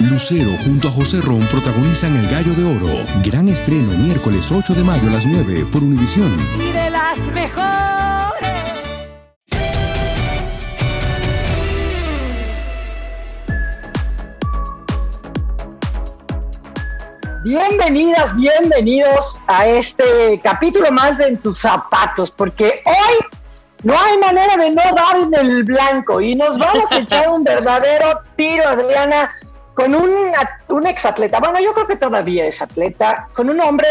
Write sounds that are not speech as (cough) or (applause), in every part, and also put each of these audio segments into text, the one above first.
Lucero junto a José Ron protagonizan El Gallo de Oro. Gran estreno miércoles 8 de mayo a las 9 por Univisión. Y de las mejores. Bienvenidas, bienvenidos a este capítulo más de En tus zapatos, porque hoy no hay manera de no dar en el blanco y nos vamos a echar un (laughs) verdadero tiro, Adriana, con un, un exatleta. Bueno, yo creo que todavía es atleta, con un hombre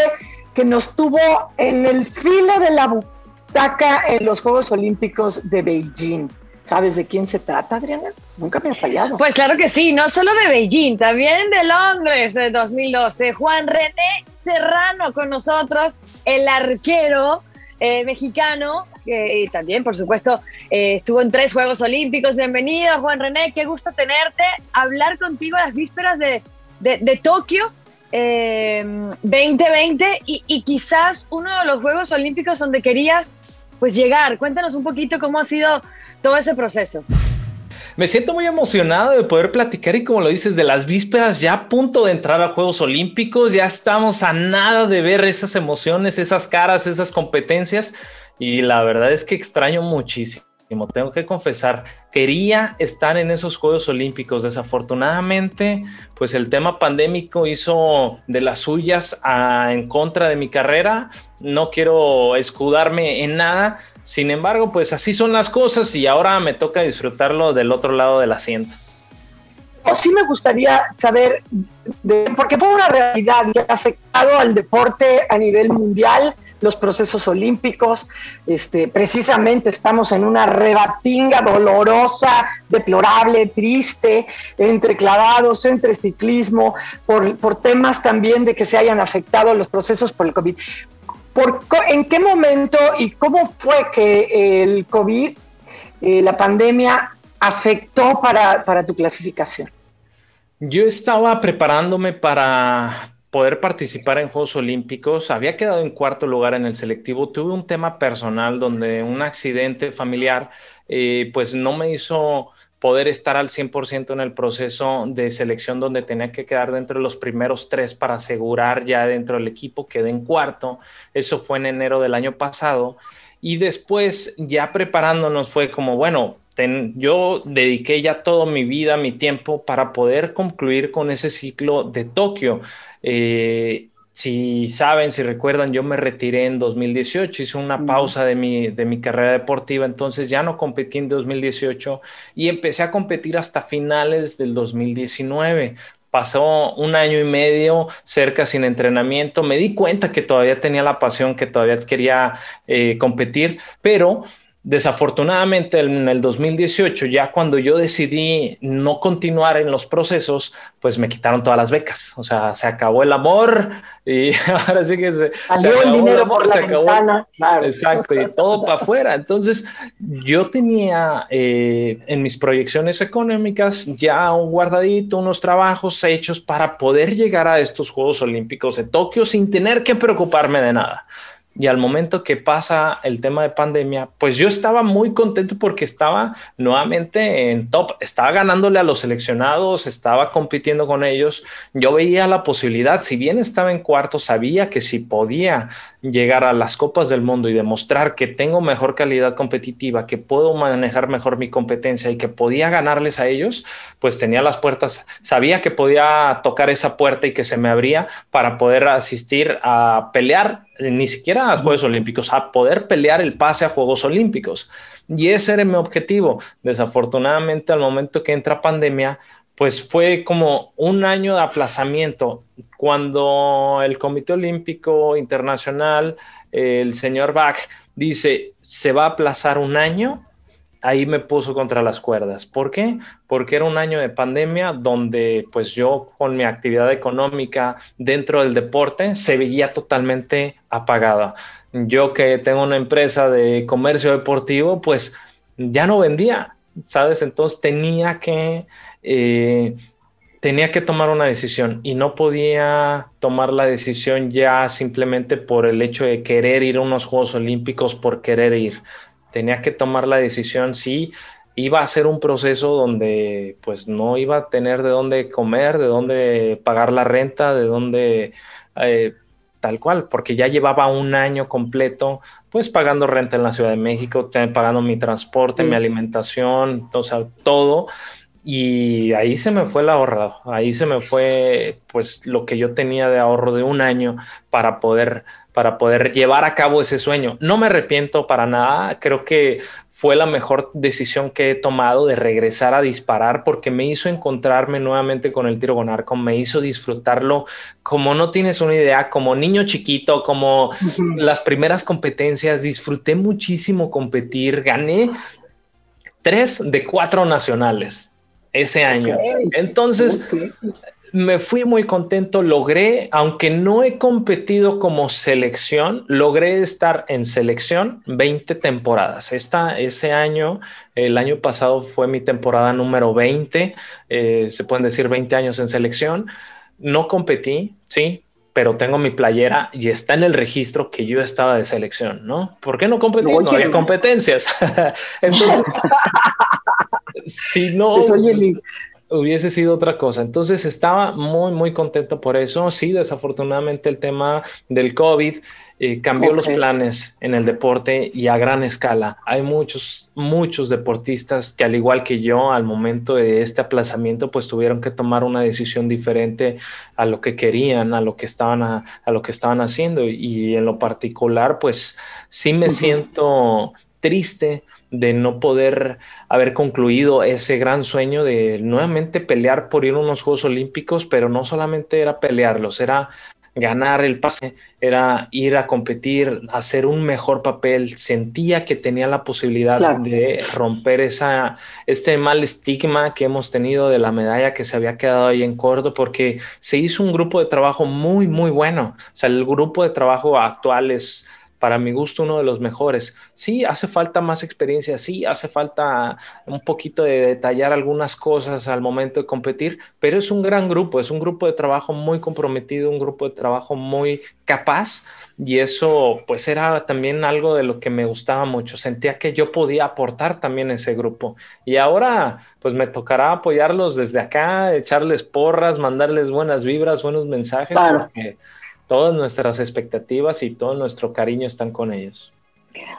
que nos tuvo en el filo de la butaca en los Juegos Olímpicos de Beijing. ¿Sabes de quién se trata, Adriana? Nunca me has fallado. Pues claro que sí, no solo de Beijing, también de Londres de 2012. Juan René Serrano con nosotros, el arquero eh, mexicano, que también, por supuesto, eh, estuvo en tres Juegos Olímpicos. Bienvenido, Juan René, qué gusto tenerte, hablar contigo a las vísperas de, de, Tokio. 2020 eh, y, y quizás uno de los Juegos Olímpicos donde querías pues llegar. Cuéntanos un poquito cómo ha sido todo ese proceso. Me siento muy emocionado de poder platicar y como lo dices, de las vísperas ya a punto de entrar a Juegos Olímpicos, ya estamos a nada de ver esas emociones, esas caras, esas competencias y la verdad es que extraño muchísimo. Tengo que confesar, quería estar en esos Juegos Olímpicos. Desafortunadamente, pues el tema pandémico hizo de las suyas en contra de mi carrera. No quiero escudarme en nada, sin embargo, pues así son las cosas y ahora me toca disfrutarlo del otro lado del asiento. O sí me gustaría saber, porque fue una realidad que ha afectado al deporte a nivel mundial, los procesos olímpicos, este, precisamente estamos en una rebatinga dolorosa, deplorable, triste, entre clavados, entre ciclismo, por, por temas también de que se hayan afectado los procesos por el COVID. ¿En qué momento y cómo fue que el COVID, eh, la pandemia, afectó para, para tu clasificación? Yo estaba preparándome para poder participar en Juegos Olímpicos. Había quedado en cuarto lugar en el selectivo. Tuve un tema personal donde un accidente familiar eh, pues no me hizo poder estar al 100% en el proceso de selección donde tenía que quedar dentro de los primeros tres para asegurar ya dentro del equipo, quedé en cuarto, eso fue en enero del año pasado y después ya preparándonos fue como, bueno, yo dediqué ya toda mi vida, mi tiempo para poder concluir con ese ciclo de Tokio. Eh, si saben, si recuerdan, yo me retiré en 2018, hice una pausa de mi, de mi carrera deportiva, entonces ya no competí en 2018 y empecé a competir hasta finales del 2019. Pasó un año y medio cerca sin entrenamiento, me di cuenta que todavía tenía la pasión, que todavía quería eh, competir, pero Desafortunadamente en el 2018, ya cuando yo decidí no continuar en los procesos, pues me quitaron todas las becas. O sea, se acabó el amor y (laughs) ahora sí que se, acabó el dinero amor, se acabó. Exacto, y todo para afuera. Entonces, yo tenía eh, en mis proyecciones económicas ya un guardadito, unos trabajos hechos para poder llegar a estos Juegos Olímpicos de Tokio sin tener que preocuparme de nada. Y al momento que pasa el tema de pandemia, pues yo estaba muy contento porque estaba nuevamente en top, estaba ganándole a los seleccionados, estaba compitiendo con ellos. Yo veía la posibilidad, si bien estaba en cuarto, sabía que si podía llegar a las copas del mundo y demostrar que tengo mejor calidad competitiva, que puedo manejar mejor mi competencia y que podía ganarles a ellos, pues tenía las puertas, sabía que podía tocar esa puerta y que se me abría para poder asistir a pelear ni siquiera a Juegos Olímpicos, a poder pelear el pase a Juegos Olímpicos. Y ese era mi objetivo. Desafortunadamente, al momento que entra pandemia, pues fue como un año de aplazamiento. Cuando el Comité Olímpico Internacional, el señor Bach, dice, se va a aplazar un año, ahí me puso contra las cuerdas. ¿Por qué? Porque era un año de pandemia donde pues yo con mi actividad económica dentro del deporte se veía totalmente apagada. Yo que tengo una empresa de comercio deportivo, pues ya no vendía, ¿sabes? Entonces tenía que... Eh, tenía que tomar una decisión y no podía tomar la decisión ya simplemente por el hecho de querer ir a unos Juegos Olímpicos por querer ir tenía que tomar la decisión si iba a ser un proceso donde pues no iba a tener de dónde comer, de dónde pagar la renta, de dónde eh, tal cual, porque ya llevaba un año completo pues pagando renta en la Ciudad de México, pagando mi transporte, mi alimentación, o sea, todo. Y ahí se me fue el ahorrado, ahí se me fue pues lo que yo tenía de ahorro de un año para poder para poder llevar a cabo ese sueño. No me arrepiento para nada, creo que fue la mejor decisión que he tomado de regresar a disparar porque me hizo encontrarme nuevamente con el tiro con arco, me hizo disfrutarlo. Como no tienes una idea, como niño chiquito, como las primeras competencias, disfruté muchísimo competir, gané tres de cuatro nacionales ese año. Entonces, me fui muy contento, logré, aunque no he competido como selección, logré estar en selección 20 temporadas. Esta, ese año, el año pasado fue mi temporada número 20, eh, se pueden decir 20 años en selección. No competí, sí, pero tengo mi playera y está en el registro que yo estaba de selección, ¿no? ¿Por qué no competí? No, había competencias. (laughs) Entonces, (laughs) si no... Pues, hubiese sido otra cosa. Entonces estaba muy, muy contento por eso. Sí, desafortunadamente el tema del COVID eh, cambió los planes en el deporte y a gran escala. Hay muchos, muchos deportistas que al igual que yo, al momento de este aplazamiento, pues tuvieron que tomar una decisión diferente a lo que querían, a lo que estaban, a, lo que estaban haciendo. Y en lo particular, pues sí me siento triste de no poder haber concluido ese gran sueño de nuevamente pelear por ir a unos Juegos Olímpicos, pero no solamente era pelearlos, era ganar el pase, era ir a competir, hacer un mejor papel. Sentía que tenía la posibilidad de romper esa, este mal estigma que hemos tenido de la medalla que se había quedado ahí en corto, porque se hizo un grupo de trabajo muy, muy bueno. O sea, el grupo de trabajo actual es para mi gusto uno de los mejores. Sí, hace falta más experiencia, sí, hace falta un poquito de detallar algunas cosas al momento de competir, pero es un gran grupo, es un grupo de trabajo muy comprometido, un grupo de trabajo muy capaz y eso pues era también algo de lo que me gustaba mucho, sentía que yo podía aportar también ese grupo. Y ahora pues me tocará apoyarlos desde acá, echarles porras, mandarles buenas vibras, buenos mensajes, porque todas nuestras expectativas y todo nuestro cariño están con ellos.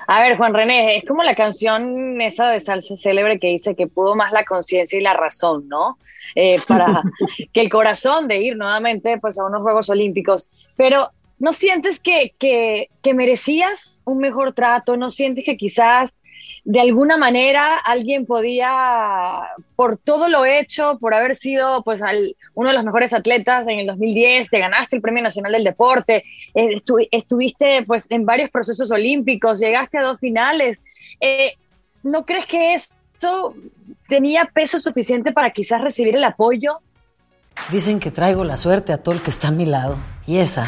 A ver, Juan René, es como la canción esa de salsa célebre que dice que pudo más la conciencia y la razón, ¿no? Eh, para (laughs) que el corazón de ir nuevamente pues, a unos Juegos Olímpicos. Pero ¿no sientes que, que, que merecías un mejor trato? ¿No sientes que quizás de alguna manera alguien podía, por todo lo hecho, por haber sido pues uno de los mejores atletas en el 2010, te ganaste el Premio Nacional del Deporte, eh, estuviste pues en varios procesos olímpicos, llegaste a dos finales. Eh, ¿No crees que esto tenía peso suficiente para quizás recibir el apoyo Dicen que traigo la suerte a todo el que está a mi lado. Y esa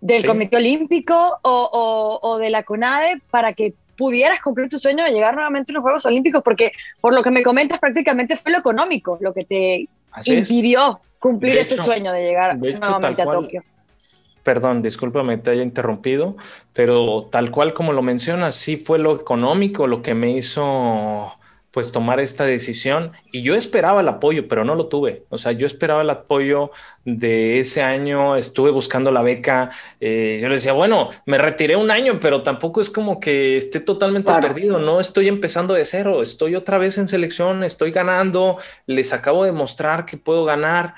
del Comité Olímpico o, de la CONADE para que pudieras cumplir tu sueño de llegar nuevamente a los Juegos Olímpicos, porque por lo que me comentas prácticamente fue lo económico lo que te impidió cumplir ese sueño de llegar nuevamente a Tokio. Perdón, discúlpame, te haya interrumpido, pero tal cual como lo mencionas, sí fue lo económico lo que me hizo pues tomar esta decisión. Y yo esperaba el apoyo, pero no lo tuve. O sea, yo esperaba el apoyo de ese año, estuve buscando la beca, eh, yo le decía, bueno, me retiré un año, pero tampoco es como que esté totalmente perdido, no estoy empezando de cero, estoy otra vez en selección, estoy ganando, les acabo de mostrar que puedo ganar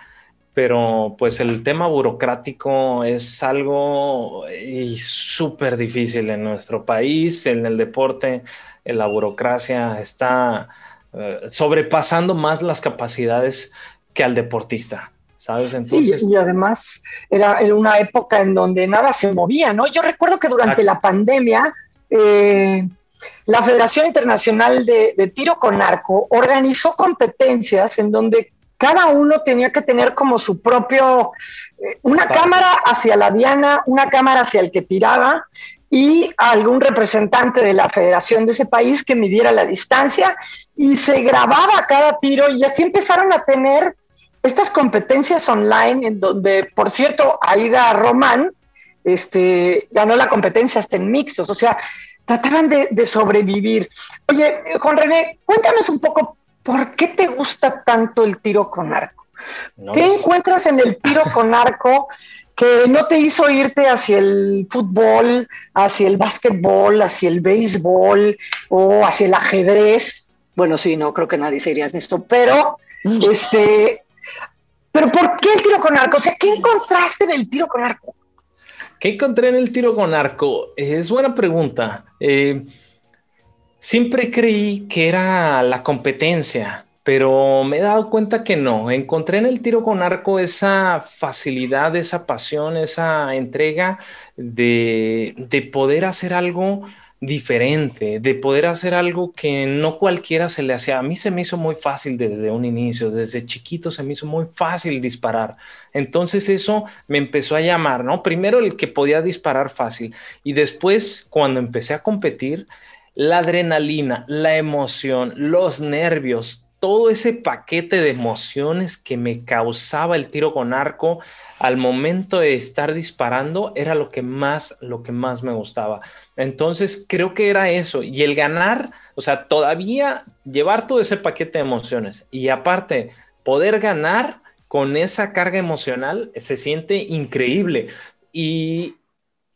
pero pues el tema burocrático es algo súper difícil en nuestro país, en el deporte la burocracia está eh, sobrepasando más las capacidades que al deportista. ¿Sabes? Entonces... y además era en una época en donde nada se movía, ¿no? Yo recuerdo que durante la pandemia eh, la Federación Internacional de, Tiro con Arco organizó competencias en donde cada uno tenía que tener como su propio, eh, una cámara hacia la diana, una cámara hacia el que tiraba y algún representante de la federación de ese país que midiera la distancia y se grababa cada tiro y así empezaron a tener estas competencias online en donde, por cierto, Aida Román este, ganó la competencia hasta en mixtos, o sea, trataban de, sobrevivir. Oye, Juan René, cuéntanos un poco por qué te gusta tanto el tiro con arco. ¿Qué encuentras en el tiro con arco que no te hizo irte hacia el fútbol, hacia el básquetbol, hacia el béisbol o hacia el ajedrez? Bueno, sí, no creo que nadie se iría en esto, pero este, pero ¿por qué el tiro con arco? O sea, ¿qué encontraste en el tiro con arco? ¿Qué encontré en el tiro con arco? Es buena pregunta. Eh, siempre creí que era la competencia, pero me he dado cuenta que no. Encontré en el tiro con arco esa facilidad, esa pasión, esa entrega de, de poder hacer algo diferente, de poder hacer algo que no cualquiera se le hacía. A mí se me hizo muy fácil desde un inicio, desde chiquito se me hizo muy fácil disparar. Entonces eso me empezó a llamar, ¿no? Primero el que podía disparar fácil y después cuando empecé a competir, la adrenalina, la emoción, los nervios, todo ese paquete de emociones que me causaba el tiro con arco al momento de estar disparando era lo que más lo que más me gustaba. Entonces, creo que era eso y el ganar, o sea, todavía llevar todo ese paquete de emociones y aparte poder ganar con esa carga emocional se siente increíble y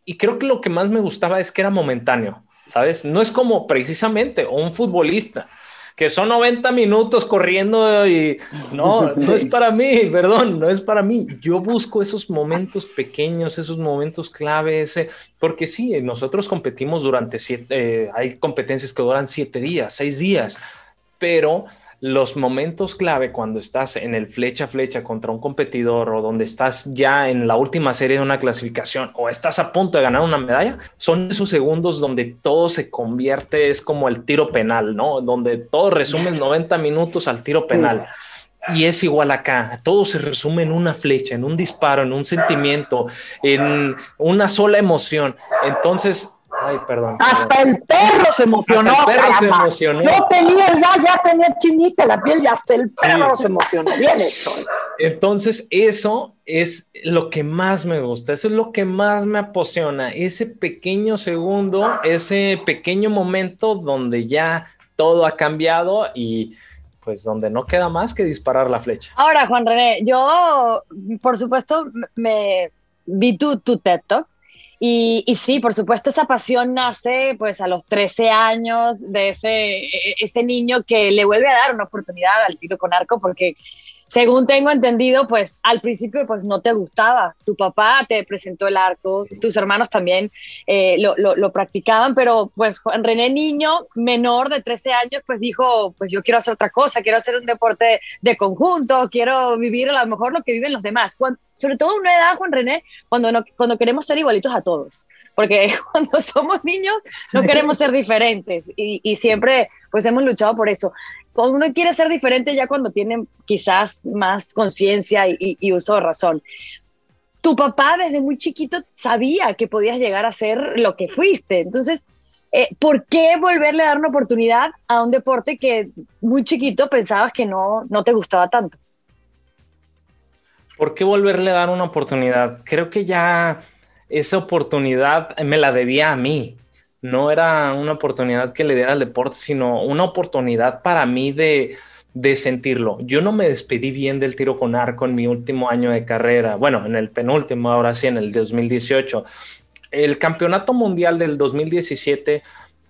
y creo que lo que más me gustaba es que era momentáneo, ¿sabes? No es como precisamente un futbolista que son 90 minutos corriendo y no, no es para mí, perdón, no es para mí. Yo busco esos momentos pequeños, esos momentos clave, porque sí, nosotros competimos durante siete, eh, hay competencias que duran siete días, seis días, pero los momentos clave cuando estás en el flecha a flecha contra un competidor o donde estás ya en la última serie de una clasificación o estás a punto de ganar una medalla, son esos segundos donde todo se convierte, es como el tiro penal, ¿no? Donde todo resume 90 minutos al tiro penal. Y es igual acá, todo se resume en una flecha, en un disparo, en un sentimiento, en una sola emoción. Entonces, Ay, perdón. Hasta el perro se emocionó. Hasta el perro se emocionó. No tenía ya, ya tenía chinita la piel y hasta el perro se emocionó. Bien hecho. Entonces, eso es lo que más me gusta, eso es lo que más me apasiona, ese pequeño segundo, ese pequeño momento donde ya todo ha cambiado y pues donde no queda más que disparar la flecha. Ahora, Juan René, yo, por supuesto, me vi tu, tu TED y, sí, por supuesto, esa pasión nace pues a los 13 años de ese, e, ese niño que le vuelve a dar una oportunidad al tiro con arco porque según tengo entendido, pues al principio pues no te gustaba. Tu papá te presentó el arco, tus hermanos también eh, lo, lo, practicaban, pero pues René Niño, menor de 13 años, pues dijo, pues yo quiero hacer otra cosa, quiero hacer un deporte de conjunto, quiero vivir a lo mejor lo que viven los demás. sobre todo en una edad, Juan René, cuando, no, cuando queremos ser igualitos a todos porque (laughs) cuando somos niños no queremos ser diferentes y, y, siempre pues hemos luchado por eso cuando uno quiere ser diferente ya cuando tiene quizás más conciencia y, uso de razón. Tu papá desde muy chiquito sabía que podías llegar a ser lo que fuiste. Entonces, eh, ¿por qué volverle a dar una oportunidad a un deporte que muy chiquito pensabas que no, no te gustaba tanto? ¿Por qué volverle a dar una oportunidad? Creo que ya esa oportunidad me la debía a mí no era una oportunidad que le diera al deporte, sino una oportunidad para mí de, sentirlo. Yo no me despedí bien del tiro con arco en mi último año de carrera, bueno, en el penúltimo, ahora sí, en el 2018. El campeonato mundial del 2017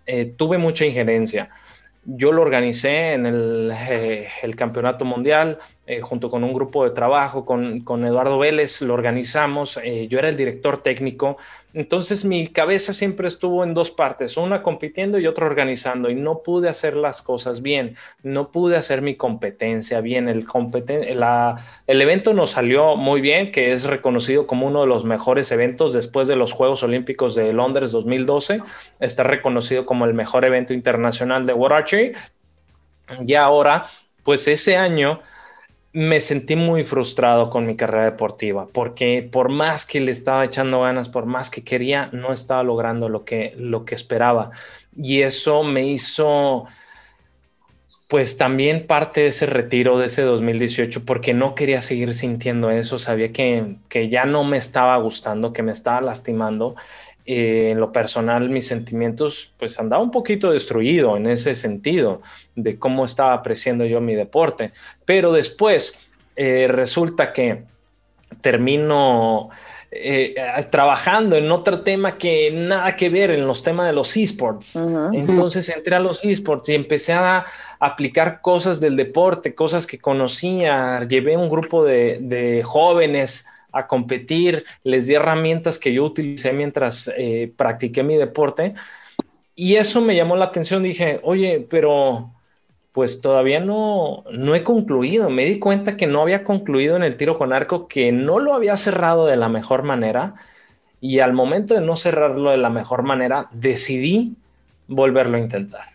eh, tuve mucha injerencia. Yo lo organicé en el, eh, campeonato mundial eh, junto con un grupo de trabajo, con, con Eduardo Vélez, lo organizamos. yo era el director técnico, entonces mi cabeza siempre estuvo en dos partes, una compitiendo y otra organizando, y no pude hacer las cosas bien, no pude hacer mi competencia bien. El, el evento nos salió muy bien, que es reconocido como uno de los mejores eventos después de los Juegos Olímpicos de Londres 2012. Está reconocido como el mejor evento internacional de World Archery. Y ahora, pues ese año me sentí muy frustrado con mi carrera deportiva, porque por más que le estaba echando ganas, por más que quería, no estaba logrando lo que, lo que esperaba. Y eso me hizo, pues también parte de ese retiro de ese 2018, porque no quería seguir sintiendo eso, sabía que, que ya no me estaba gustando, que me estaba lastimando. Eh, en lo personal, mis sentimientos, pues andaba un poquito destruido en ese sentido de cómo estaba apreciando yo mi deporte. Pero después eh, resulta que termino eh, trabajando en otro tema que nada que ver en los temas de los esports. Entonces entré a los esports y empecé a aplicar cosas del deporte, cosas que conocía. Llevé un grupo de, de jóvenes a competir, les di herramientas que yo utilicé mientras eh, practiqué mi deporte. Y eso me llamó la atención. Dije, oye, pero pues todavía no, no he concluido. Me di cuenta que no había concluido en el tiro con arco, que no lo había cerrado de la mejor manera. Y al momento de no cerrarlo de la mejor manera, decidí volverlo a intentar.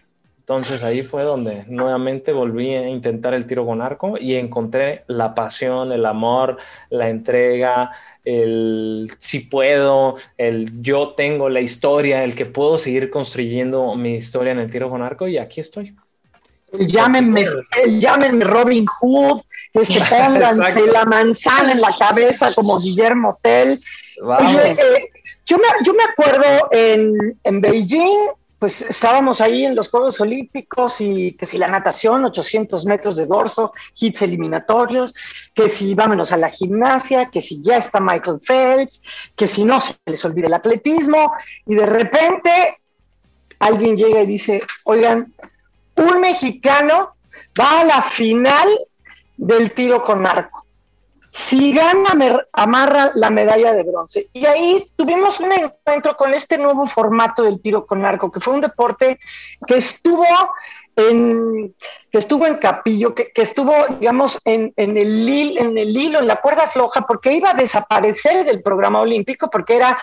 Entonces ahí fue donde nuevamente volví a intentar el tiro con arco y encontré la pasión, el amor, la entrega, el si puedo, el yo tengo la historia, el que puedo seguir construyendo mi historia en el tiro con arco y aquí estoy. Llámenme, llámenme Robin Hood, este, pónganse (laughs) la manzana en la cabeza como Guillermo Tell. Eh, yo, me, yo me acuerdo en, en Beijing, pues estábamos ahí en los Juegos Olímpicos y que si la natación, 800 metros de dorso, hits eliminatorios, que si vámonos a la gimnasia, que si ya está Michael Phelps, que si no se les olvide el atletismo, y de repente alguien llega y dice, oigan, un mexicano va a la final del tiro con arco si gana, amarra la medalla de bronce. Y ahí tuvimos un encuentro con este nuevo formato del tiro con arco, que fue un deporte que estuvo en, que estuvo en capillo, que, estuvo, digamos, en, el, en el hilo, en la cuerda floja, porque iba a desaparecer del programa olímpico, porque era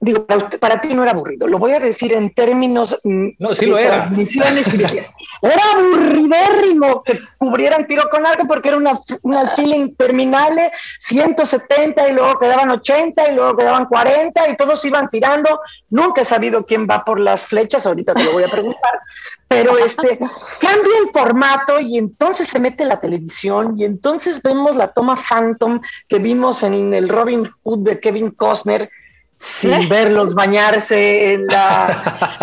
digo, para, ti no era aburrido, lo voy a decir en términos mm, no, sí lo era. transmisiones y era aburridérrimo que cubrieran tiro con arco porque era una, una fila interminable, 170 y luego quedaban 80 y luego quedaban 40 y todos iban tirando. Nunca he sabido quién va por las flechas, ahorita te lo voy a preguntar, pero este cambia el formato y entonces se mete la televisión y entonces vemos la toma Phantom que vimos en el Robin Hood de Kevin Costner sin verlos bañarse en la,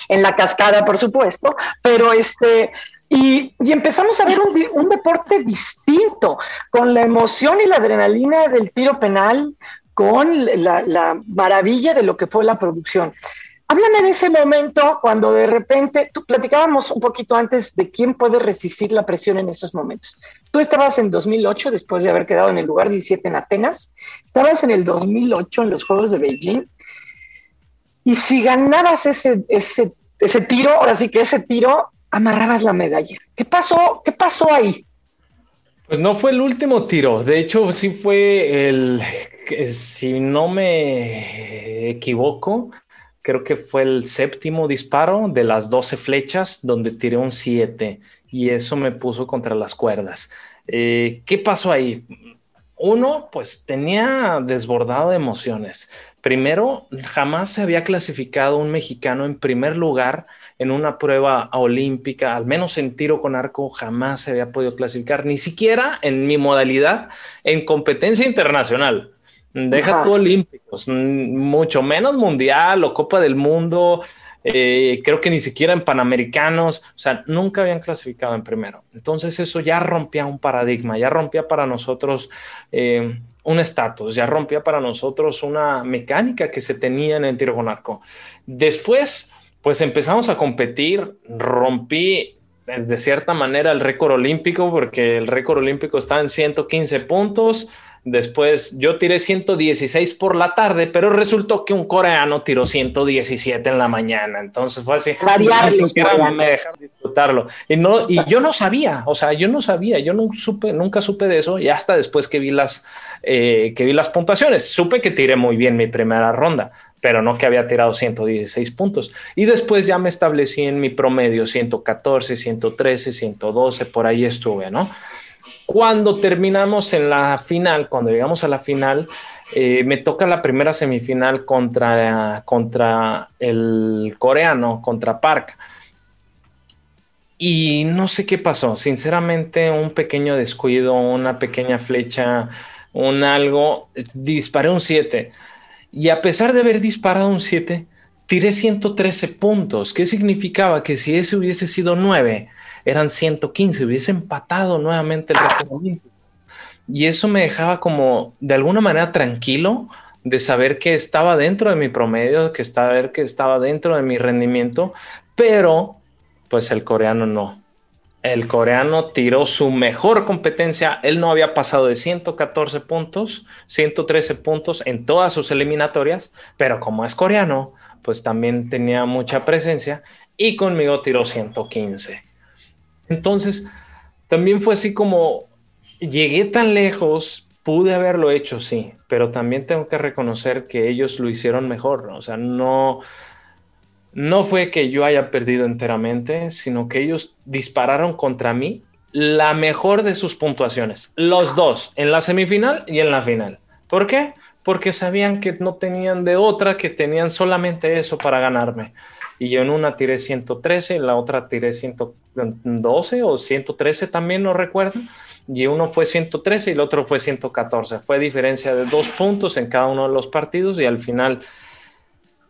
(laughs) en la cascada, por supuesto, pero este, y, empezamos a ver un, un, deporte distinto, con la emoción y la adrenalina del tiro penal, con la, la maravilla de lo que fue la producción. Háblame de ese momento cuando de repente, tú platicábamos un poquito antes de quién puede resistir la presión en esos momentos. Tú estabas en 2008, después de haber quedado en el lugar 17 en Atenas, estabas en el 2008 en los Juegos de Beijing, y si ganabas ese, ese, ese tiro, ahora sí que ese tiro, amarrabas la medalla. ¿Qué pasó? ¿Qué pasó ahí? Pues no fue el último tiro, de hecho sí fue el, si no me equivoco, creo que fue el séptimo disparo de las 12 flechas donde tiré un 7 y eso me puso contra las cuerdas. Eh, ¿Qué pasó ahí? Uno, pues tenía desbordado de emociones. Primero, jamás se había clasificado un mexicano en primer lugar en una prueba olímpica, al menos en tiro con arco, jamás se había podido clasificar, ni siquiera en mi modalidad en competencia internacional. Deja tú olímpicos, mucho menos mundial o Copa del Mundo, eh, creo que ni siquiera en Panamericanos, o sea, nunca habían clasificado en primero. Entonces eso ya rompía un paradigma, ya rompía para nosotros eh, un estatus, ya rompía para nosotros una mecánica que se tenía en el tiro con arco. Después, pues empezamos a competir, rompí de cierta manera el récord olímpico, porque el récord olímpico está en 115 puntos, Después yo tiré 116 por la tarde, pero resultó que un coreano tiró 117 en la mañana. Entonces fue así. me dejaron disfrutarlo. Y, no, y yo no sabía, o sea, yo no sabía, yo no supe, nunca supe de eso y hasta después que vi las, eh, que vi las puntuaciones. Supe que tiré muy bien mi primera ronda, pero no que había tirado 116 puntos. Y después ya me establecí en mi promedio 114, 113, 112, por ahí estuve, ¿no? Cuando terminamos en la final, cuando llegamos a la final, eh, me toca la primera semifinal contra, contra el coreano, contra Park. Y no sé qué pasó, sinceramente un pequeño descuido, una pequeña flecha, un algo, disparé un 7. Y a pesar de haber disparado un 7, tiré 113 puntos. ¿Qué significaba? Que si ese hubiese sido 9, eran 115, hubiese empatado nuevamente el récord Y eso me dejaba como de alguna manera tranquilo de saber que estaba dentro de mi promedio, que saber que estaba dentro de mi rendimiento, pero pues el coreano no. El coreano tiró su mejor competencia. Él no había pasado de 114 puntos, 113 puntos en todas sus eliminatorias, pero como es coreano, pues también tenía mucha presencia y conmigo tiró 115. Entonces, también fue así como llegué tan lejos, pude haberlo hecho, sí, pero también tengo que reconocer que ellos lo hicieron mejor, o sea, no, no fue que yo haya perdido enteramente, sino que ellos dispararon contra mí la mejor de sus puntuaciones, los dos, en la semifinal y en la final. ¿Por qué? Porque sabían que no tenían de otra, que tenían solamente eso para ganarme y yo en una tiré 113, en la otra tiré 112 o 113 también, no recuerdo, y uno fue 113 y el otro fue 114. Fue diferencia de dos puntos en cada uno de los partidos y al final,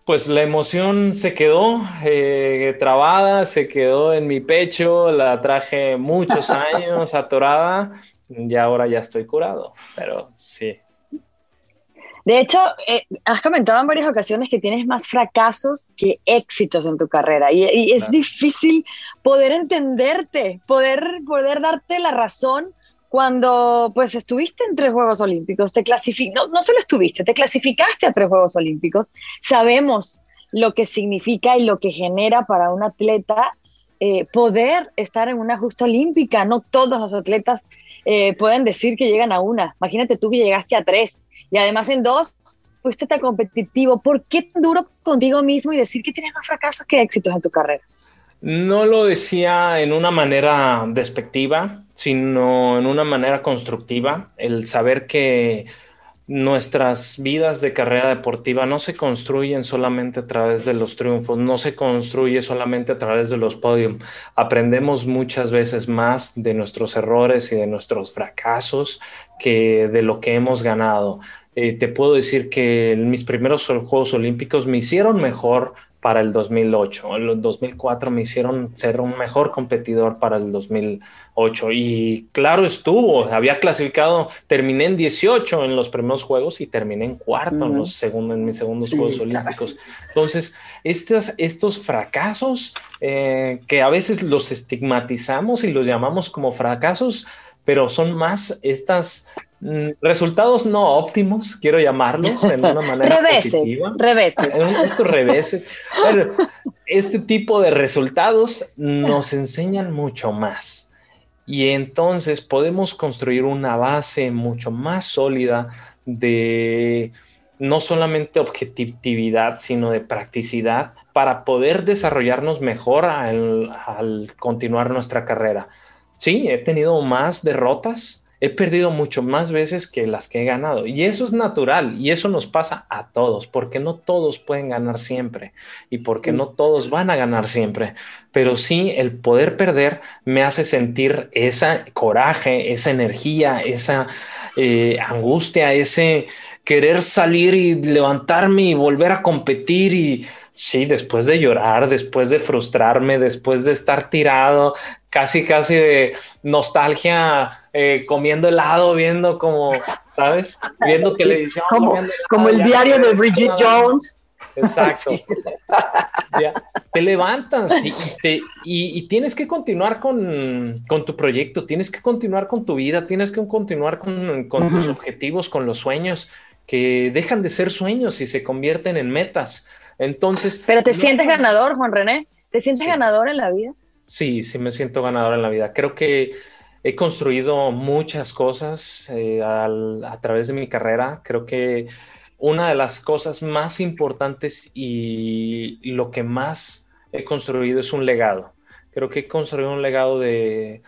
pues la emoción se quedó eh, trabada, se quedó en mi pecho, la traje muchos (laughs) años atorada y ahora ya estoy curado, pero sí, de hecho, eh, has comentado en varias ocasiones que tienes más fracasos que éxitos en tu carrera y, es difícil poder entenderte, poder, poder darte la razón cuando pues estuviste en tres Juegos Olímpicos, te no, no solo estuviste, te clasificaste a tres Juegos Olímpicos, sabemos lo que significa y lo que genera para un atleta eh, poder estar en una justa olímpica. No todos los atletas eh, pueden decir que llegan a una. Imagínate tú que llegaste a tres y además en dos fuiste tan competitivo. ¿Por qué tan duro contigo mismo y decir que tienes más fracasos que éxitos en tu carrera? No lo decía en una manera despectiva, sino en una manera constructiva. El saber que nuestras vidas de carrera deportiva no se construyen solamente a través de los triunfos, no se construye solamente a través de los podios. Aprendemos muchas veces más de nuestros errores y de nuestros fracasos que de lo que hemos ganado. Eh, te puedo decir que mis primeros Juegos Olímpicos me hicieron mejor para el 2008. En el 2004 me hicieron ser un mejor competidor para el 2008. Y claro estuvo, había clasificado, terminé en 18 en los primeros juegos y terminé en cuarto en, los segundos, en mis segundos Juegos Olímpicos. Entonces, estos, estos fracasos eh, que a veces los estigmatizamos y los llamamos como fracasos, pero son más estas resultados no óptimos, quiero llamarlos en una (laughs) manera reveses, positiva. Reveses. Estos reveses. este tipo de resultados nos enseñan mucho más. Y entonces podemos construir una base mucho más sólida de no solamente objetividad, sino de practicidad para poder desarrollarnos mejor al, al continuar nuestra carrera. Sí, he tenido más derrotas, he perdido mucho más veces que las que he ganado. Y eso es natural y eso nos pasa a todos, porque no todos pueden ganar siempre y porque no todos van a ganar siempre. Pero sí, el poder perder me hace sentir esa coraje, esa energía, esa eh, angustia, ese querer salir y levantarme y volver a competir y sí, después de llorar, después de frustrarme, después de estar tirado, casi, casi de nostalgia, eh, comiendo helado, viendo como, ¿sabes? Viendo televisión. Como, como el diario de Bridget Jones. Exacto. (laughs) te levantas y, tienes que continuar con, tu proyecto, tienes que continuar con tu vida, tienes que continuar con, tus objetivos, con los sueños que dejan de ser sueños y se convierten en metas. Entonces. Pero te sientes ganador, Juan René. ¿Te sientes ganador en la vida? Sí, sí me siento ganador en la vida. Creo que he construido muchas cosas eh, a través de mi carrera. Creo que una de las cosas más importantes y lo que más he construido es un legado. Creo que he construido un legado de,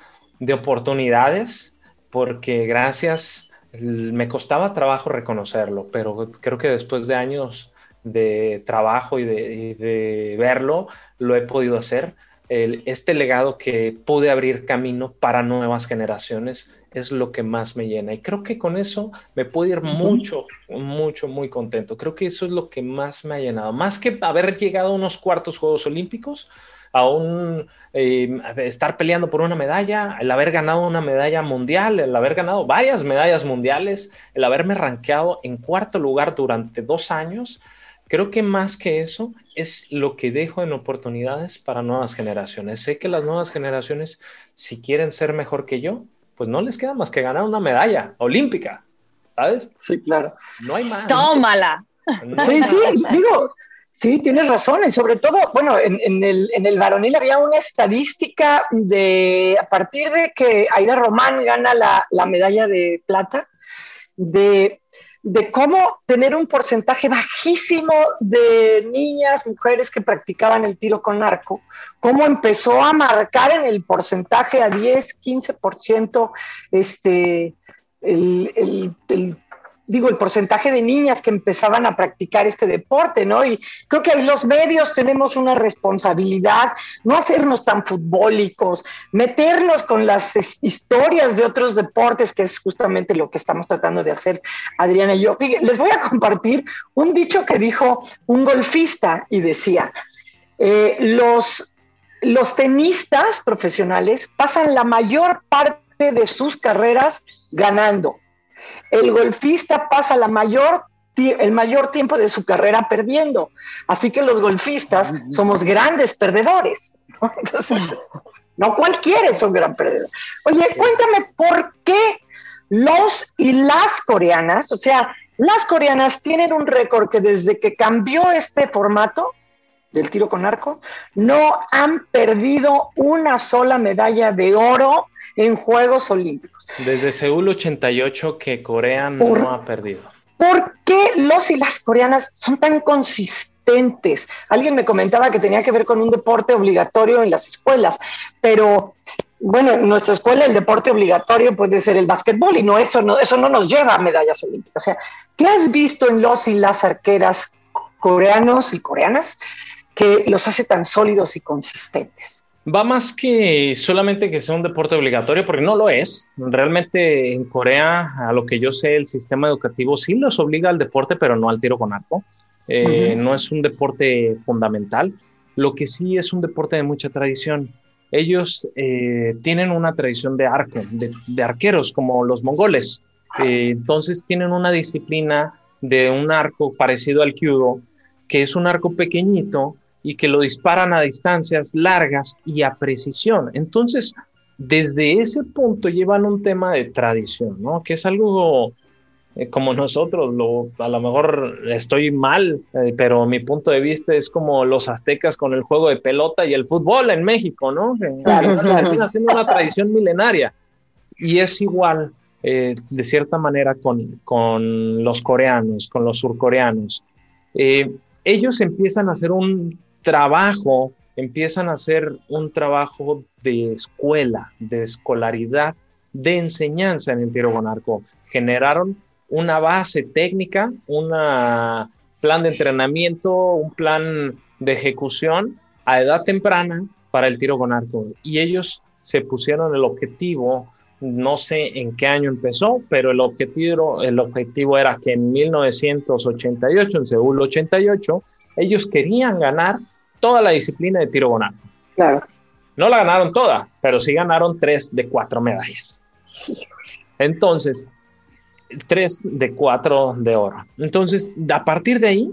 oportunidades porque gracias, me costaba trabajo reconocerlo, pero creo que después de años de trabajo y de, verlo, lo he podido hacer. este legado que pude abrir camino para nuevas generaciones es lo que más me llena. Y creo que con eso me puedo ir mucho, mucho, muy contento. Creo que eso es lo que más me ha llenado. Más que haber llegado a unos cuartos Juegos Olímpicos, a un eh, estar peleando por una medalla, el haber ganado una medalla mundial, el haber ganado varias medallas mundiales, el haberme rankeado en cuarto lugar durante dos años, creo que más que eso es lo que dejo en oportunidades para nuevas generaciones. Sé que las nuevas generaciones, si quieren ser mejor que yo, pues no les queda más que ganar una medalla olímpica, ¿sabes? Sí, claro. No hay más. Tómala. sí, sí, digo, sí, tienes razón. Y sobre todo, bueno, en, el, en el varonil había una estadística de, a partir de que Aida Román gana la, la medalla de plata, de de cómo tener un porcentaje bajísimo de niñas, mujeres que practicaban el tiro con arco, cómo empezó a marcar en el porcentaje a 10, 15% este, el, el, digo, el porcentaje de niñas que empezaban a practicar este deporte, ¿no? Y creo que ahí los medios tenemos una responsabilidad, no hacernos tan futbólicos, meternos con las historias de otros deportes, que es justamente lo que estamos tratando de hacer Adriana y yo. les voy a compartir un dicho que dijo un golfista y decía, eh, los, los tenistas profesionales pasan la mayor parte de sus carreras ganando el golfista pasa la mayor el mayor tiempo de su carrera perdiendo. Así que los golfistas somos grandes perdedores. (laughs) no cualquiera es un gran perdedor. Oye, cuéntame por qué los y las coreanas, o sea, las coreanas tienen un récord que desde que cambió este formato del tiro con arco, no han perdido una sola medalla de oro en Juegos Olímpicos. Desde Seúl 88 que Corea no ha perdido. ¿Por qué los y las coreanas son tan consistentes? Alguien me comentaba que tenía que ver con un deporte obligatorio en las escuelas, pero bueno, en nuestra escuela el deporte obligatorio puede ser el básquetbol y no eso no eso no nos lleva a medallas olímpicas. O sea, ¿qué has visto en los y las arqueras coreanos y coreanas que los hace tan sólidos y consistentes? Va más que solamente que sea un deporte obligatorio, porque no lo es. Realmente en Corea, a lo que yo sé, el sistema educativo sí los obliga al deporte, pero no al tiro con arco. Eh, no es un deporte fundamental. Lo que sí es un deporte de mucha tradición. Ellos eh, tienen una tradición de arco, de, arqueros, como los mongoles. Eh, entonces tienen una disciplina de un arco parecido al kyudo, que es un arco pequeñito, y que lo disparan a distancias largas y a precisión. Entonces, desde ese punto llevan un tema de tradición, ¿no? Que es algo eh, como nosotros, lo, a lo mejor estoy mal, eh, pero mi punto de vista es como los aztecas con el juego de pelota y el fútbol en México, ¿no? Están haciendo una tradición milenaria. Y es igual, eh, de cierta manera, con, con, los coreanos, con los surcoreanos. ellos empiezan a hacer un trabajo, empiezan a hacer un trabajo de escuela, de escolaridad, de enseñanza en el tiro con arco. Generaron una base técnica, un plan de entrenamiento, un plan de ejecución a edad temprana para el tiro con arco. Y ellos se pusieron el objetivo, no sé en qué año empezó, pero el objetivo, era que en 1988, en Seúl 88, ellos querían ganar toda la disciplina de tiro con arco. Claro. No la ganaron toda, pero sí ganaron tres de cuatro medallas. Entonces, tres de cuatro de oro. Entonces, a partir de ahí,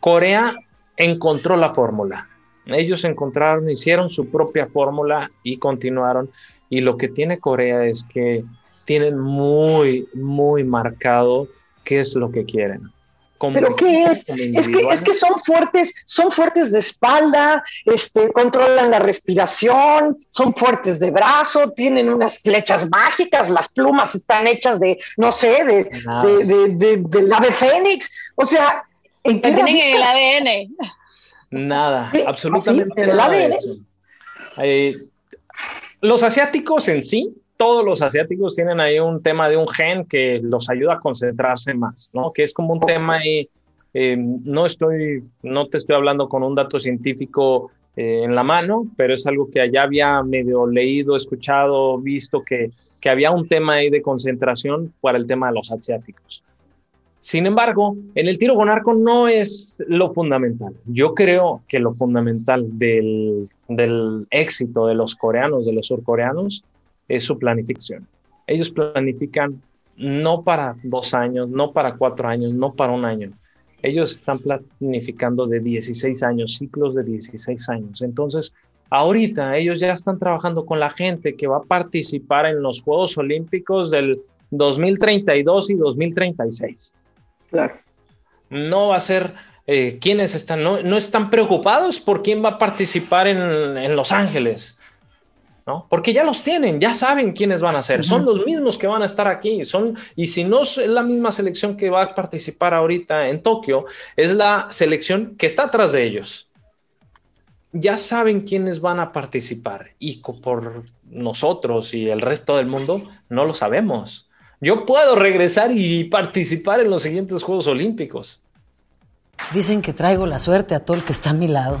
Corea encontró la fórmula. Ellos encontraron, hicieron su propia fórmula y continuaron. Y lo que tiene Corea es que tienen muy, muy marcado qué es lo que quieren. ¿Pero qué es? Es que, es que son fuertes, son fuertes de espalda, este, controlan la respiración, son fuertes de brazo, tienen unas flechas mágicas, las plumas están hechas de, no sé, de, de, del ave fénix. O sea, ¿en qué tienen el ADN? Nada, absolutamente nada. ADN? Eh, los asiáticos en sí todos los asiáticos tienen ahí un tema de un gen que los ayuda a concentrarse más, ¿no? Que es como un tema ahí, eh, no estoy, no te estoy hablando con un dato científico eh, en la mano, pero es algo que allá había medio leído, escuchado, visto que, que había un tema ahí de concentración para el tema de los asiáticos. Sin embargo, en el tiro con arco no es lo fundamental. Yo creo que lo fundamental del, del éxito de los coreanos, de los surcoreanos, es su planificación. Ellos planifican no para dos años, no para cuatro años, no para un año. Ellos están planificando de 16 años, ciclos de 16 años. Entonces, ahorita ellos ya están trabajando con la gente que va a participar en los Juegos Olímpicos del 2032 y 2036. No va a ser eh, quienes están, no, no, están preocupados por quién va a participar en, en, Los Ángeles, ¿no? Porque ya los tienen, ya saben quiénes van a ser, son los mismos que van a estar aquí, son, y si no es la misma selección que va a participar ahorita en Tokio, es la selección que está atrás de ellos. Ya saben quiénes van a participar y por nosotros y el resto del mundo no lo sabemos. Yo puedo regresar y participar en los siguientes Juegos Olímpicos. Dicen que traigo la suerte a todo el que está a mi lado.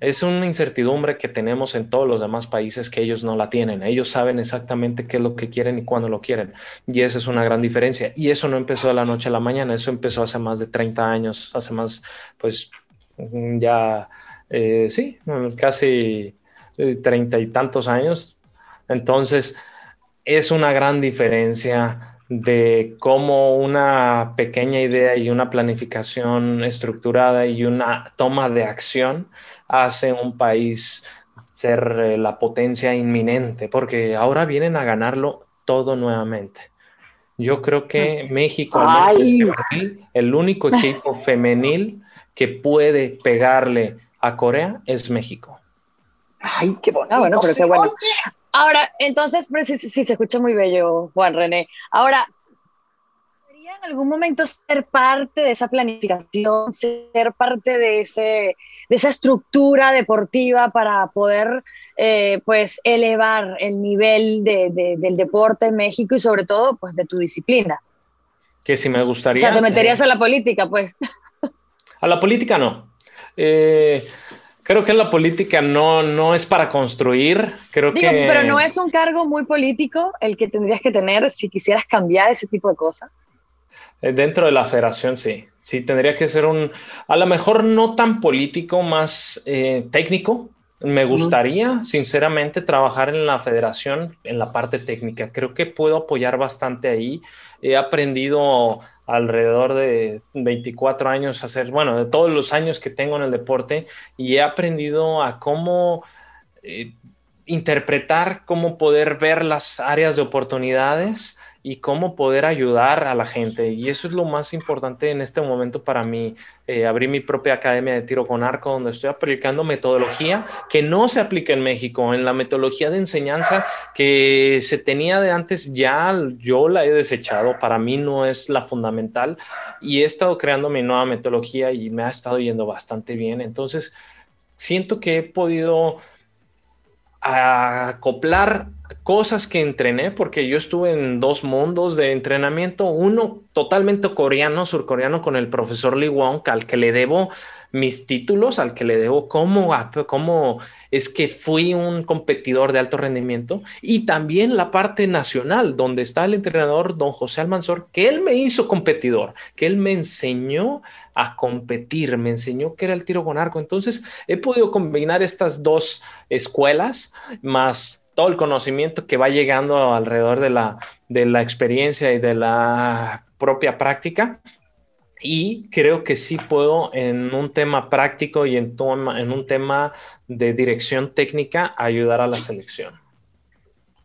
Es una incertidumbre que tenemos en todos los demás países que ellos no la tienen. Ellos saben exactamente qué es lo que quieren y cuándo lo quieren. Y esa es una gran diferencia. Y eso no empezó de la noche a la mañana, eso empezó hace más de 30 años, hace más, pues ya, eh, sí, casi eh, treinta y tantos años. Entonces, es una gran diferencia de cómo una pequeña idea y una planificación estructurada y una toma de acción hace un país ser eh, la potencia inminente, porque ahora vienen a ganarlo todo nuevamente. Yo creo que México, el único equipo (laughs) femenil que puede pegarle a Corea es México. Ay, qué bonito. Ah, bueno, pero qué bueno. Ahora, entonces, pues, sí, sí, se escucha muy bello, Juan René. Ahora, ¿quería en algún momento ser parte de esa planificación, ser parte de ese de esa estructura deportiva para poder eh, pues elevar el nivel de, del deporte en México y sobre todo pues de tu disciplina. Que si me gustaría... O sea, te meterías a la política, pues. (laughs) A la política no. Eh, creo que la política no, no es para construir. Creo Digo, que... pero no es un cargo muy político el que tendrías que tener si quisieras cambiar ese tipo de cosas. Eh, dentro de la federación, sí. Sí, tendría que ser un, a lo mejor no tan político, más eh, técnico. Me gustaría, sinceramente, trabajar en la federación en la parte técnica. Creo que puedo apoyar bastante ahí. He aprendido alrededor de 24 años a hacer, bueno, de todos los años que tengo en el deporte, y he aprendido a cómo eh, interpretar, cómo poder ver las áreas de oportunidades y cómo poder ayudar a la gente. Y eso es lo más importante en este momento para mí. Eh, abrí mi propia academia de tiro con arco donde estoy aplicando metodología que no se aplica en México. En la metodología de enseñanza que se tenía de antes ya yo la he desechado. Para mí no es la fundamental y he estado creando mi nueva metodología y me ha estado yendo bastante bien. Entonces, siento que he podido acoplar cosas que entrené, porque yo estuve en dos mundos de entrenamiento, uno totalmente coreano, surcoreano, con el profesor Lee Wong, al que le debo mis títulos, al que le debo cómo, cómo es que fui un competidor de alto rendimiento, y también la parte nacional, donde está el entrenador don José Almanzor, que él me hizo competidor, que él me enseñó a competir, me enseñó que era el tiro con arco. Entonces, he podido combinar estas dos escuelas más todo el conocimiento que va llegando alrededor de la, de la experiencia y de la propia práctica. Y creo que sí puedo en un tema práctico y en, en un tema de dirección técnica ayudar a la selección.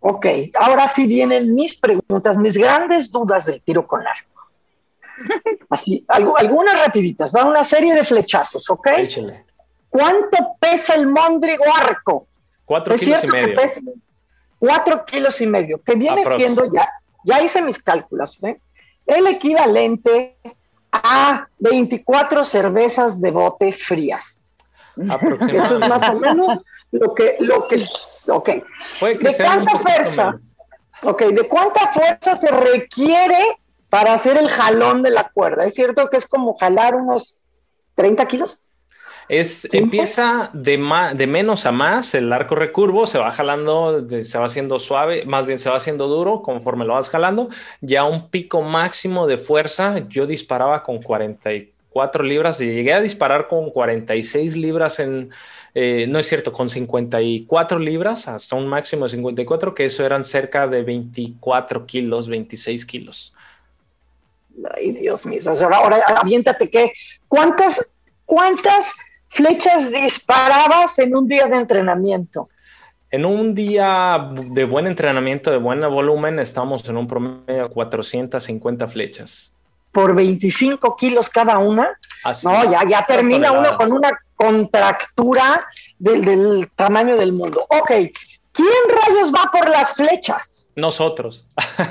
Ok, ahora sí vienen mis preguntas, mis grandes dudas del tiro con arco. (laughs) Así, algunas rapiditas, va una serie de flechazos, ¿ok? ¿Cuánto pesa el mondrigo arco? Cuatro kilos y medio. cuatro kilos y medio, que viene siendo ya, ya hice mis cálculos, ¿eh? el equivalente a 24 cervezas de bote frías. Eso es más o menos lo que, lo que, ok. ¿De cuánta fuerza? Ok, ¿de cuánta fuerza se requiere para hacer el jalón de la cuerda? ¿Es cierto que es como jalar unos 30 kilos? Es, empieza de, de menos a más, el arco recurvo se va jalando, se va haciendo suave, más bien se va haciendo duro conforme lo vas jalando. Ya un pico máximo de fuerza, yo disparaba con 44 libras y llegué a disparar con 46 libras en, eh, no es cierto, con 54 libras hasta un máximo de 54, que eso eran cerca de 24 kilos, 26 kilos. Ay, Dios mío. ahora, ahora aviéntate que, ¿cuántas, cuántas flechas disparabas en un día de entrenamiento? En un día de buen entrenamiento, de buen volumen, estamos en un promedio de 450 flechas. ¿Por 25 kilos cada una? no, ya, ya termina uno con una contractura del, del tamaño del mundo. Ok, ¿quién rayos va por las flechas? Nosotros.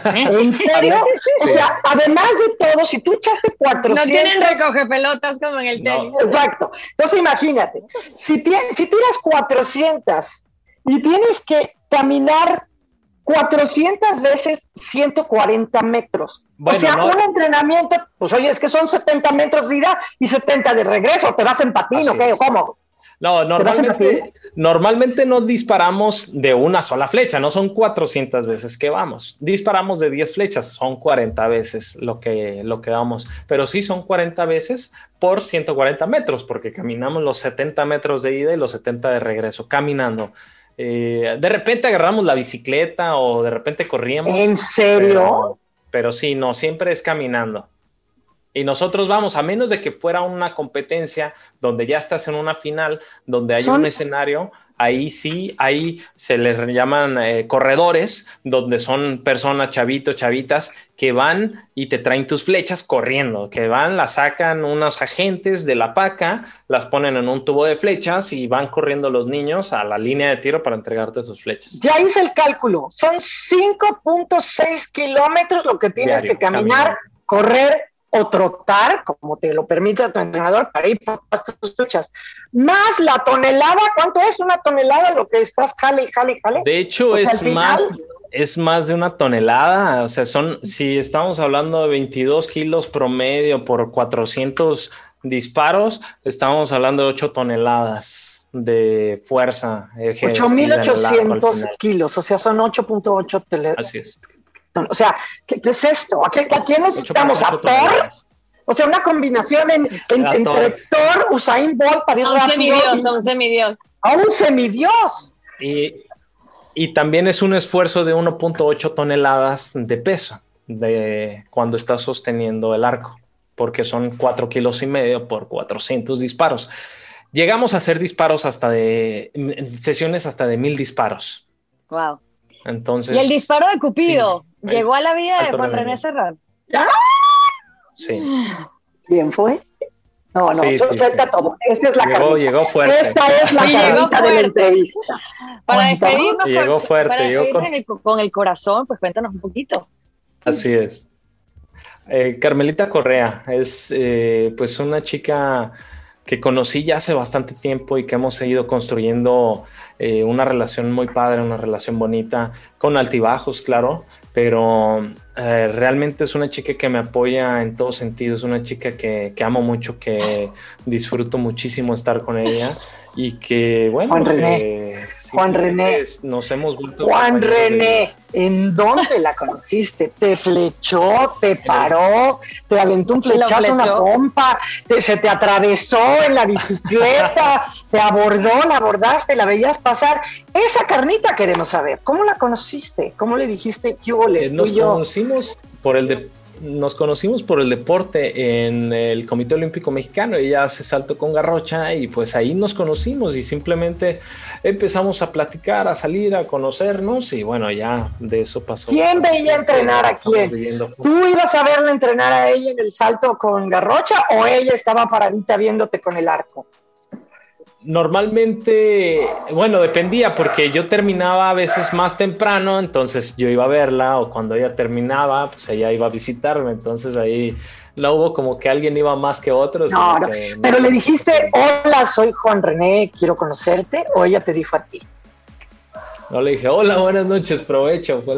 ¿En serio? O sea, además de todo, si tú echaste 400... No tienen recoge pelotas como en el tenis. Exacto. Entonces imagínate, si, si tiras 400 y tienes que caminar 400 veces 140 metros. o sea, un entrenamiento, pues oye, es que son 70 metros de ida y 70 de regreso, te vas en patín, ¿o qué? ¿Cómo? No, normalmente, normalmente no disparamos de una sola flecha, no son 400 veces que vamos. Disparamos de 10 flechas, son 40 veces lo que, lo que vamos, pero sí son 40 veces por 140 metros, porque caminamos los 70 metros de ida y los 70 de regreso, caminando. Eh, de repente agarramos la bicicleta o de repente corríamos. ¿En serio? pero sí, no, siempre es caminando. Y nosotros vamos, a menos de que fuera una competencia donde ya estás en una final, donde hay un escenario, ahí sí, ahí se les llaman eh, corredores, donde son personas, chavitos, chavitas, que van y te traen tus flechas corriendo, que van, las sacan unos agentes de la paca, las ponen en un tubo de flechas y van corriendo los niños a la línea de tiro para entregarte sus flechas. Ya hice el cálculo, son 5.6 kilómetros lo que tienes que caminar, correr o trotar, como te lo permite tu entrenador, para ir por tus luchas. Más la tonelada, ¿cuánto es una tonelada lo que estás jale y jale y jale? De hecho, es más, es más de una tonelada. O sea, son, si estamos hablando de 22 kilos promedio por 400 disparos, estamos hablando de 8 toneladas de fuerza. 8.800 kilos, o sea, son 8.8 toneladas. Así es. O sea, ¿qué, es esto? ¿A, quién necesitamos? ¿A Thor? O sea, una combinación entre Thor, Usain Bolt para ir a un semidios, a un semidios. A un semidios. Y, y también es un esfuerzo de 1.8 toneladas de peso de cuando estás sosteniendo el arco, porque son 4 kilos y medio por 400 disparos. Llegamos a hacer disparos hasta de sesiones hasta de mil disparos. Wow. Entonces. Y el disparo de Cupido. Llegó a la vida de Juan René Serrano. Sí. Bien fue. No, no, sí, suelta todo. Esta es la llegó, llegó fuerte. Esta es la carnita de la entrevista. Para despedirnos, llegó fuerte, para despedirnos con... el, corazón, pues cuéntanos un poquito. Así es. Eh, Carmelita Correa es eh, pues una chica que conocí ya hace bastante tiempo y que hemos seguido construyendo eh, una relación muy padre, una relación bonita, con altibajos, claro, pero eh, realmente es una chica que me apoya en todos sentidos, una chica que, que amo mucho, que disfruto muchísimo estar con ella y que, bueno, Juan René, nos hemos vuelto. Juan René, ¿en dónde la conociste? ¿Te flechó? ¿Te paró? ¿Te aventó un flechazo, una pompa? ¿Se te atravesó en la bicicleta? (laughs) ¿Te abordó? ¿La abordaste? ¿La veías pasar? Esa carnita queremos saber. ¿Cómo la conociste? ¿Cómo le dijiste que eh, Nos conocimos por el de nos conocimos por el deporte en el Comité Olímpico Mexicano. Ella hace salto con garrocha y pues ahí nos conocimos y simplemente empezamos a platicar, a salir, a conocernos y bueno, ya de eso pasó. ¿Quién veía entrenar a quién? ¿Tú ibas a verla entrenar a ella en el salto con garrocha o ella estaba paradita viéndote con el arco? Normalmente, bueno, dependía porque yo terminaba a veces más temprano, entonces yo iba a verla o cuando ella terminaba, pues ella iba a visitarme, entonces ahí no hubo como que alguien iba más que otros. No, no. pero le dijiste, hola, soy Juan René, quiero conocerte, o ella te dijo a ti. No le dije, hola, buenas noches, provecho. (laughs)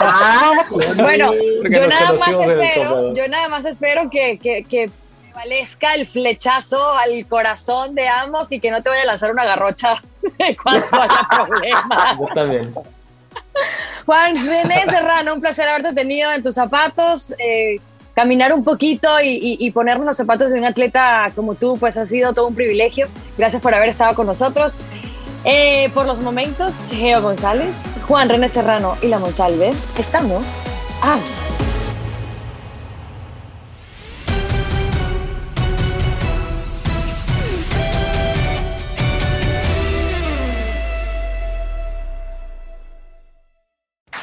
Ah, (laughs) bueno, yo nada, más espero, yo nada más espero que, que, que prevalezca el flechazo al corazón de ambos y que no te vaya a lanzar una garrocha (laughs) cuando haya (laughs) problemas. Yo también. Juan René Serrano, un placer haberte tenido en tus zapatos. Eh, caminar un poquito y, ponernos los zapatos de un atleta como tú, pues ha sido todo un privilegio. Gracias por haber estado con nosotros. Eh, por los momentos, Geo González, Juan René Serrano y la Monsalve, estamos. Ah,